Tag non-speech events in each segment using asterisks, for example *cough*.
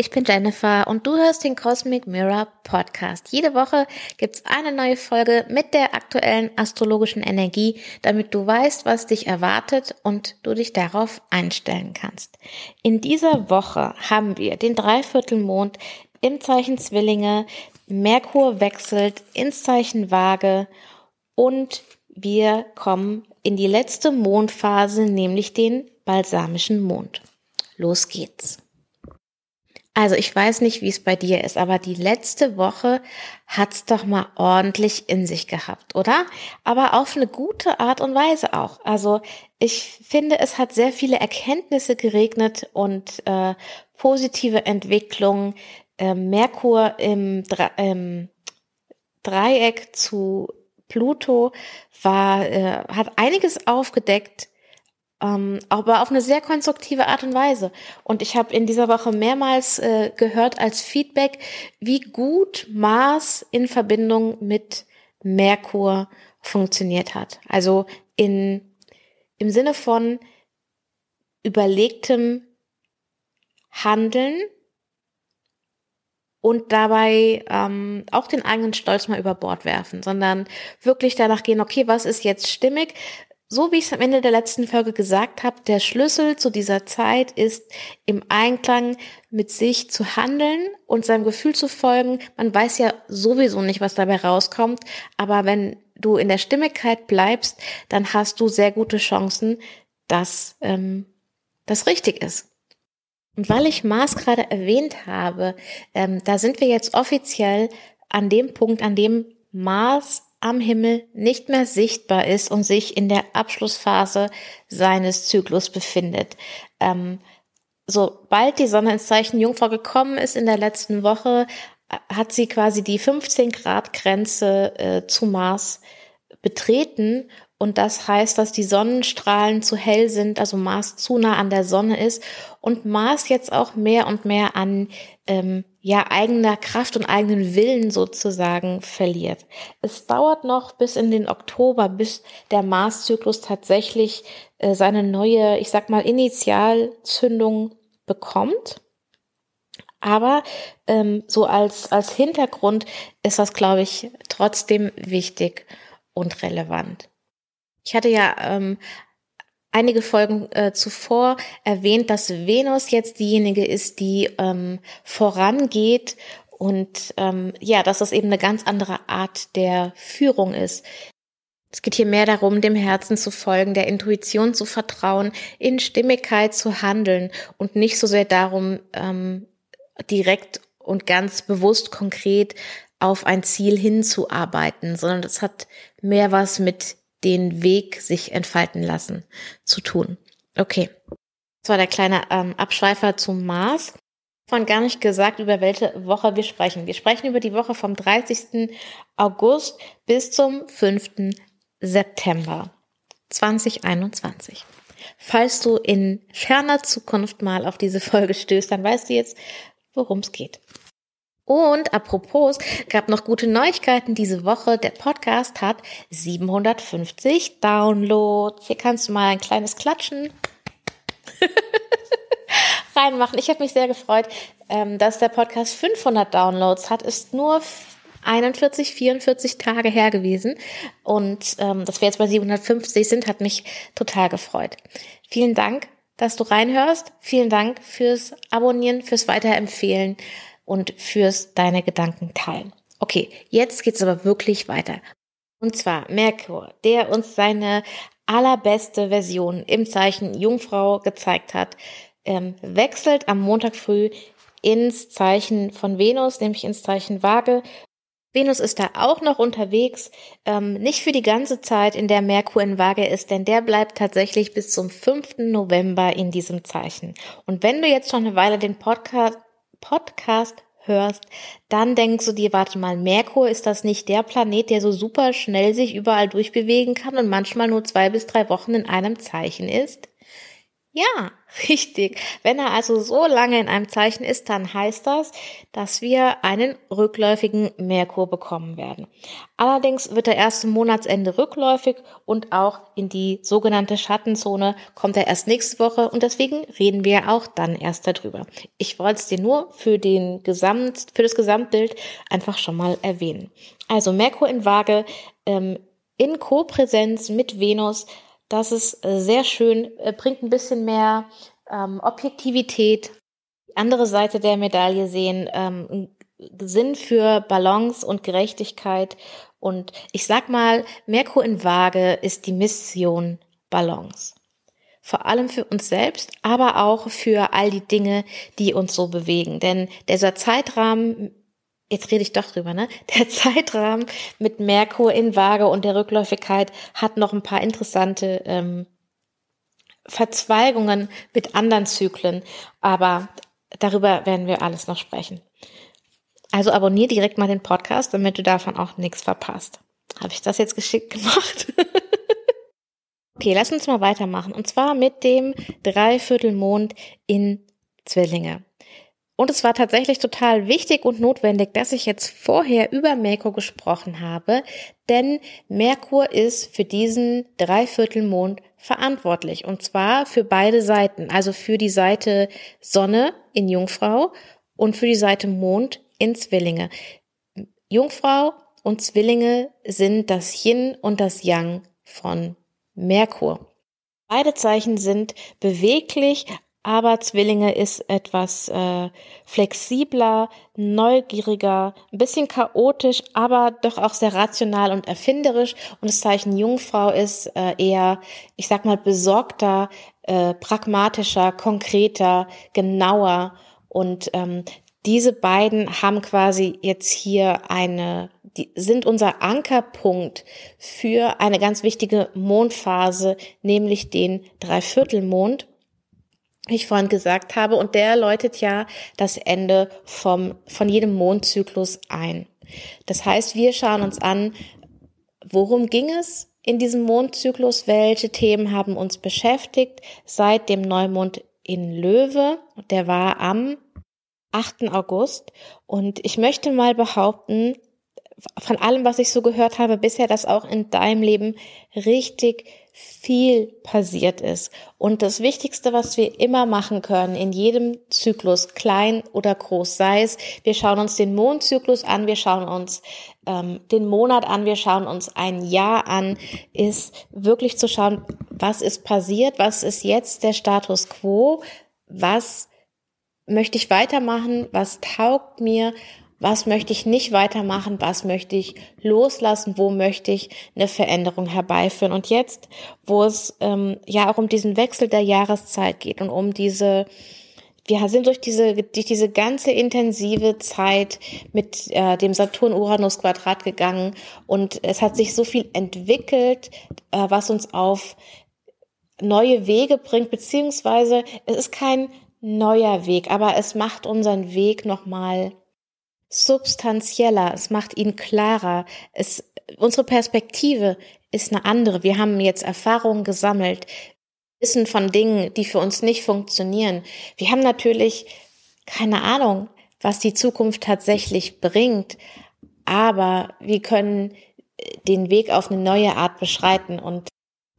Ich bin Jennifer und du hörst den Cosmic Mirror Podcast. Jede Woche gibt's eine neue Folge mit der aktuellen astrologischen Energie, damit du weißt, was dich erwartet und du dich darauf einstellen kannst. In dieser Woche haben wir den Dreiviertelmond im Zeichen Zwillinge, Merkur wechselt ins Zeichen Waage und wir kommen in die letzte Mondphase, nämlich den balsamischen Mond. Los geht's. Also ich weiß nicht, wie es bei dir ist, aber die letzte Woche hat's doch mal ordentlich in sich gehabt, oder? Aber auf eine gute Art und Weise auch. Also ich finde, es hat sehr viele Erkenntnisse geregnet und äh, positive Entwicklungen. Äh, Merkur im, Dre im Dreieck zu Pluto war, äh, hat einiges aufgedeckt, ähm, aber auf eine sehr konstruktive Art und Weise. Und ich habe in dieser Woche mehrmals äh, gehört als Feedback, wie gut Mars in Verbindung mit Merkur funktioniert hat. Also in, im Sinne von überlegtem Handeln und dabei ähm, auch den eigenen Stolz mal über Bord werfen, sondern wirklich danach gehen, okay, was ist jetzt stimmig? So wie ich es am Ende der letzten Folge gesagt habe, der Schlüssel zu dieser Zeit ist, im Einklang mit sich zu handeln und seinem Gefühl zu folgen. Man weiß ja sowieso nicht, was dabei rauskommt, aber wenn du in der Stimmigkeit bleibst, dann hast du sehr gute Chancen, dass ähm, das richtig ist. Und weil ich Mars gerade erwähnt habe, ähm, da sind wir jetzt offiziell an dem Punkt, an dem Mars am Himmel nicht mehr sichtbar ist und sich in der Abschlussphase seines Zyklus befindet. Ähm, sobald die Sonne ins Zeichen Jungfrau gekommen ist in der letzten Woche, hat sie quasi die 15 Grad Grenze äh, zu Mars betreten und das heißt, dass die Sonnenstrahlen zu hell sind, also Mars zu nah an der Sonne ist und Mars jetzt auch mehr und mehr an ähm, ja eigener Kraft und eigenen Willen sozusagen verliert. Es dauert noch bis in den Oktober, bis der Marszyklus tatsächlich äh, seine neue, ich sag mal, Initialzündung bekommt. Aber ähm, so als, als Hintergrund ist das, glaube ich, trotzdem wichtig und relevant. Ich hatte ja ähm, einige Folgen äh, zuvor erwähnt, dass Venus jetzt diejenige ist, die ähm, vorangeht und ähm, ja, dass das eben eine ganz andere Art der Führung ist. Es geht hier mehr darum, dem Herzen zu folgen, der Intuition zu vertrauen, in Stimmigkeit zu handeln und nicht so sehr darum, ähm, direkt und ganz bewusst konkret auf ein Ziel hinzuarbeiten, sondern das hat mehr was mit den Weg sich entfalten lassen zu tun. Okay. Das war der kleine ähm, Abschweifer zum Mars. Von gar nicht gesagt, über welche Woche wir sprechen. Wir sprechen über die Woche vom 30. August bis zum 5. September 2021. Falls du in ferner Zukunft mal auf diese Folge stößt, dann weißt du jetzt, worum es geht. Und apropos, gab noch gute Neuigkeiten diese Woche. Der Podcast hat 750 Downloads. Hier kannst du mal ein kleines Klatschen *laughs* reinmachen. Ich habe mich sehr gefreut, ähm, dass der Podcast 500 Downloads hat. Ist nur 41, 44 Tage her gewesen. Und ähm, dass wir jetzt bei 750 sind, hat mich total gefreut. Vielen Dank, dass du reinhörst. Vielen Dank fürs Abonnieren, fürs Weiterempfehlen und fürs deine Gedanken teilen. Okay, jetzt geht's aber wirklich weiter. Und zwar Merkur, der uns seine allerbeste Version im Zeichen Jungfrau gezeigt hat, ähm, wechselt am Montag früh ins Zeichen von Venus, nämlich ins Zeichen Waage. Venus ist da auch noch unterwegs, ähm, nicht für die ganze Zeit, in der Merkur in Waage ist, denn der bleibt tatsächlich bis zum 5. November in diesem Zeichen. Und wenn du jetzt schon eine Weile den Podcast Podcast hörst, dann denkst du dir, warte mal, Merkur ist das nicht der Planet, der so super schnell sich überall durchbewegen kann und manchmal nur zwei bis drei Wochen in einem Zeichen ist? Ja, *laughs* richtig. Wenn er also so lange in einem Zeichen ist, dann heißt das, dass wir einen rückläufigen Merkur bekommen werden. Allerdings wird er erst zum Monatsende rückläufig und auch in die sogenannte Schattenzone kommt er erst nächste Woche und deswegen reden wir auch dann erst darüber. Ich wollte es dir nur für den Gesamt, für das Gesamtbild einfach schon mal erwähnen. Also Merkur in Waage ähm, in Kopräsenz mit Venus das ist äh, sehr schön, äh, bringt ein bisschen mehr ähm, Objektivität. Die andere Seite der Medaille sehen, ähm, Sinn für Balance und Gerechtigkeit. Und ich sag mal, Merkur in Waage ist die Mission Balance. Vor allem für uns selbst, aber auch für all die Dinge, die uns so bewegen. Denn dieser Zeitrahmen jetzt rede ich doch drüber, ne? Der *laughs* Zeitrahmen mit Merkur in Waage und der Rückläufigkeit hat noch ein paar interessante ähm, Verzweigungen mit anderen Zyklen, aber darüber werden wir alles noch sprechen. Also abonniere direkt mal den Podcast, damit du davon auch nichts verpasst. Habe ich das jetzt geschickt gemacht? *laughs* okay, lass uns mal weitermachen. Und zwar mit dem Dreiviertelmond in Zwillinge. Und es war tatsächlich total wichtig und notwendig, dass ich jetzt vorher über Merkur gesprochen habe, denn Merkur ist für diesen Dreiviertelmond verantwortlich und zwar für beide Seiten, also für die Seite Sonne in Jungfrau und für die Seite Mond in Zwillinge. Jungfrau und Zwillinge sind das Yin und das Yang von Merkur. Beide Zeichen sind beweglich, aber Zwillinge ist etwas äh, flexibler, neugieriger, ein bisschen chaotisch, aber doch auch sehr rational und erfinderisch. Und das Zeichen Jungfrau ist äh, eher, ich sag mal, besorgter, äh, pragmatischer, konkreter, genauer. Und ähm, diese beiden haben quasi jetzt hier eine, die sind unser Ankerpunkt für eine ganz wichtige Mondphase, nämlich den Dreiviertelmond ich vorhin gesagt habe, und der läutet ja das Ende vom, von jedem Mondzyklus ein. Das heißt, wir schauen uns an, worum ging es in diesem Mondzyklus, welche Themen haben uns beschäftigt seit dem Neumond in Löwe, der war am 8. August. Und ich möchte mal behaupten, von allem, was ich so gehört habe bisher, dass auch in deinem Leben richtig viel passiert ist. Und das Wichtigste, was wir immer machen können, in jedem Zyklus, klein oder groß, sei es, wir schauen uns den Mondzyklus an, wir schauen uns ähm, den Monat an, wir schauen uns ein Jahr an, ist wirklich zu schauen, was ist passiert, was ist jetzt der Status quo, was möchte ich weitermachen, was taugt mir was möchte ich nicht weitermachen, was möchte ich loslassen, wo möchte ich eine Veränderung herbeiführen. Und jetzt, wo es ähm, ja auch um diesen Wechsel der Jahreszeit geht und um diese wir sind durch diese, durch diese ganze intensive Zeit mit äh, dem Saturn-Uranus-Quadrat gegangen und es hat sich so viel entwickelt, äh, was uns auf neue Wege bringt, beziehungsweise es ist kein neuer Weg, aber es macht unseren Weg nochmal substanzieller, es macht ihn klarer, es, unsere Perspektive ist eine andere. Wir haben jetzt Erfahrungen gesammelt, wissen von Dingen, die für uns nicht funktionieren. Wir haben natürlich keine Ahnung, was die Zukunft tatsächlich bringt, aber wir können den Weg auf eine neue Art beschreiten und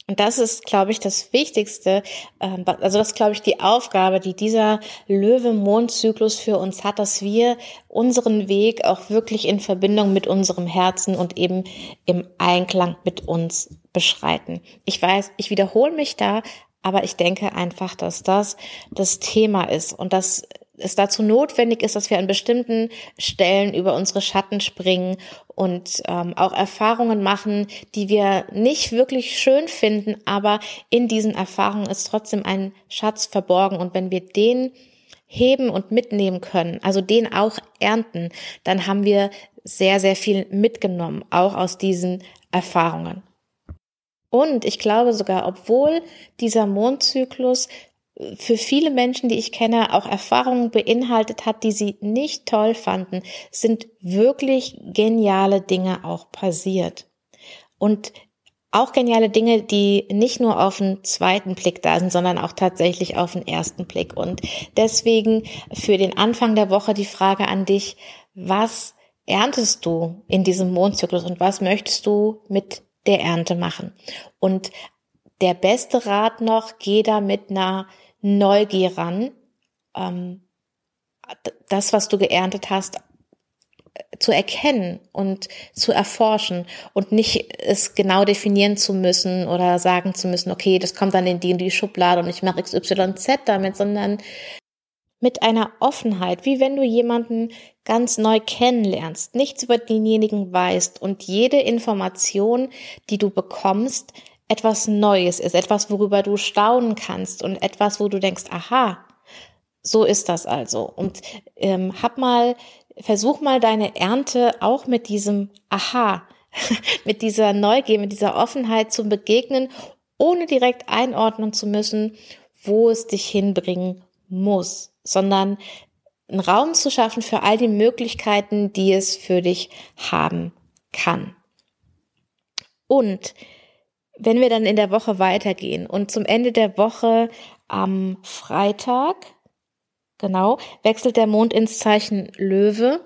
und das ist, glaube ich, das Wichtigste. Ähm, also das ist, glaube ich, die Aufgabe, die dieser Löwe-Mond-Zyklus für uns hat, dass wir unseren Weg auch wirklich in Verbindung mit unserem Herzen und eben im Einklang mit uns beschreiten. Ich weiß, ich wiederhole mich da, aber ich denke einfach, dass das das Thema ist und dass es dazu notwendig ist, dass wir an bestimmten Stellen über unsere Schatten springen und ähm, auch Erfahrungen machen, die wir nicht wirklich schön finden, aber in diesen Erfahrungen ist trotzdem ein Schatz verborgen und wenn wir den heben und mitnehmen können, also den auch ernten, dann haben wir sehr, sehr viel mitgenommen, auch aus diesen Erfahrungen. Und ich glaube sogar, obwohl dieser Mondzyklus für viele Menschen, die ich kenne, auch Erfahrungen beinhaltet hat, die sie nicht toll fanden, sind wirklich geniale Dinge auch passiert. Und auch geniale Dinge, die nicht nur auf den zweiten Blick da sind, sondern auch tatsächlich auf den ersten Blick. Und deswegen für den Anfang der Woche die Frage an dich, was erntest du in diesem Mondzyklus und was möchtest du mit der Ernte machen? Und der beste Rat noch, geh da mit einer Neugier ran. Ähm, das, was du geerntet hast, zu erkennen und zu erforschen und nicht es genau definieren zu müssen oder sagen zu müssen, okay, das kommt dann in die in die Schublade und ich mache XYZ damit, sondern mit einer Offenheit, wie wenn du jemanden ganz neu kennenlernst, nichts über denjenigen weißt und jede Information, die du bekommst, etwas Neues ist, etwas, worüber du staunen kannst und etwas, wo du denkst, aha, so ist das also. Und ähm, hab mal versuch mal deine Ernte auch mit diesem Aha, *laughs* mit dieser Neugier, mit dieser Offenheit zu begegnen, ohne direkt einordnen zu müssen, wo es dich hinbringen muss, sondern einen Raum zu schaffen für all die Möglichkeiten, die es für dich haben kann. Und wenn wir dann in der Woche weitergehen und zum Ende der Woche am Freitag Genau, wechselt der Mond ins Zeichen Löwe.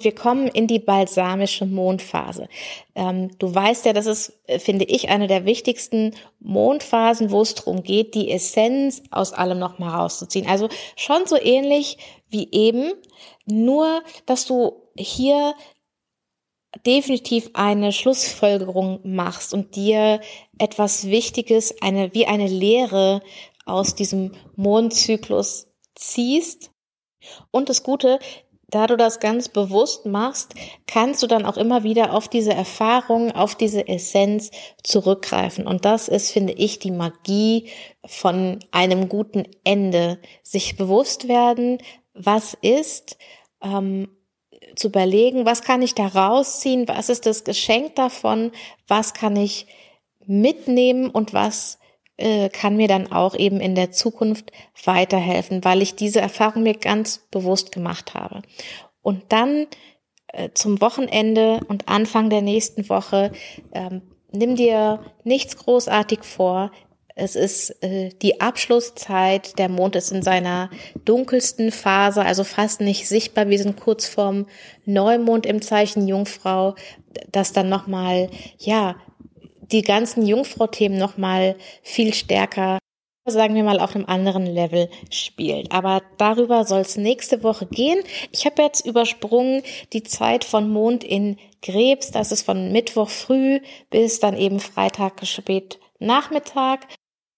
Wir kommen in die balsamische Mondphase. Ähm, du weißt ja, das ist, äh, finde ich, eine der wichtigsten Mondphasen, wo es darum geht, die Essenz aus allem nochmal rauszuziehen. Also schon so ähnlich wie eben, nur dass du hier definitiv eine Schlussfolgerung machst und dir etwas Wichtiges, eine, wie eine Lehre aus diesem Mondzyklus ziehst. Und das Gute, da du das ganz bewusst machst, kannst du dann auch immer wieder auf diese Erfahrung, auf diese Essenz zurückgreifen. Und das ist, finde ich, die Magie von einem guten Ende. Sich bewusst werden, was ist, ähm, zu überlegen, was kann ich da rausziehen, was ist das Geschenk davon, was kann ich mitnehmen und was äh, kann mir dann auch eben in der Zukunft weiterhelfen, weil ich diese Erfahrung mir ganz bewusst gemacht habe. Und dann äh, zum Wochenende und Anfang der nächsten Woche ähm, nimm dir nichts großartig vor. Es ist äh, die Abschlusszeit. Der Mond ist in seiner dunkelsten Phase, also fast nicht sichtbar. Wir sind kurz vorm Neumond im Zeichen Jungfrau, das dann nochmal, ja, die ganzen Jungfrau-Themen nochmal viel stärker, sagen wir mal, auf einem anderen Level spielt. Aber darüber soll es nächste Woche gehen. Ich habe jetzt übersprungen die Zeit von Mond in Krebs. Das ist von Mittwoch früh bis dann eben Freitag spät Nachmittag.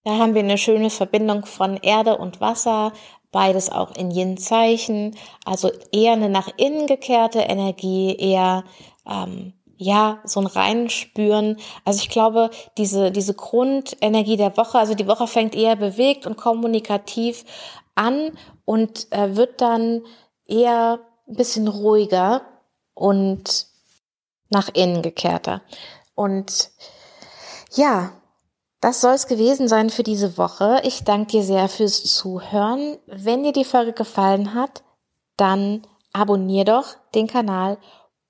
Da haben wir eine schöne Verbindung von Erde und Wasser, beides auch in Yin-Zeichen, also eher eine nach innen gekehrte Energie, eher ähm, ja, so ein Reinspüren. Also ich glaube, diese, diese Grundenergie der Woche, also die Woche fängt eher bewegt und kommunikativ an und äh, wird dann eher ein bisschen ruhiger und nach innen gekehrter. Und ja, das soll es gewesen sein für diese Woche. Ich danke dir sehr fürs Zuhören. Wenn dir die Folge gefallen hat, dann abonnier doch den Kanal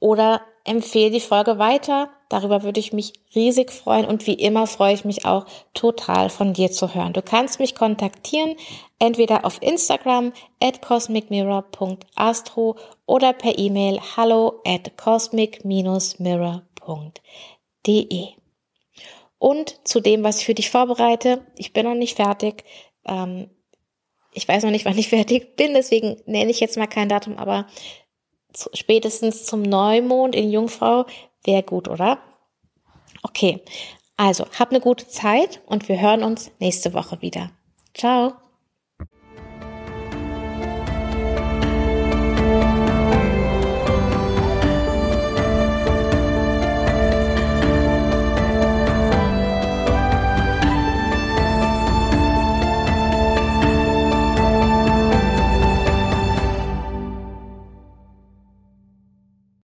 oder empfehle die Folge weiter. Darüber würde ich mich riesig freuen und wie immer freue ich mich auch total von dir zu hören. Du kannst mich kontaktieren, entweder auf Instagram at cosmicmirror.astro oder per E-Mail hallo at cosmic-mirror.de. Und zu dem, was ich für dich vorbereite, ich bin noch nicht fertig. Ähm, ich weiß noch nicht, *laughs* wann ich fertig bin, deswegen nenne ich jetzt mal kein Datum, aber spätestens zum Neumond in Jungfrau wäre gut, oder? Okay, also hab eine gute Zeit und wir hören uns nächste Woche wieder. Ciao.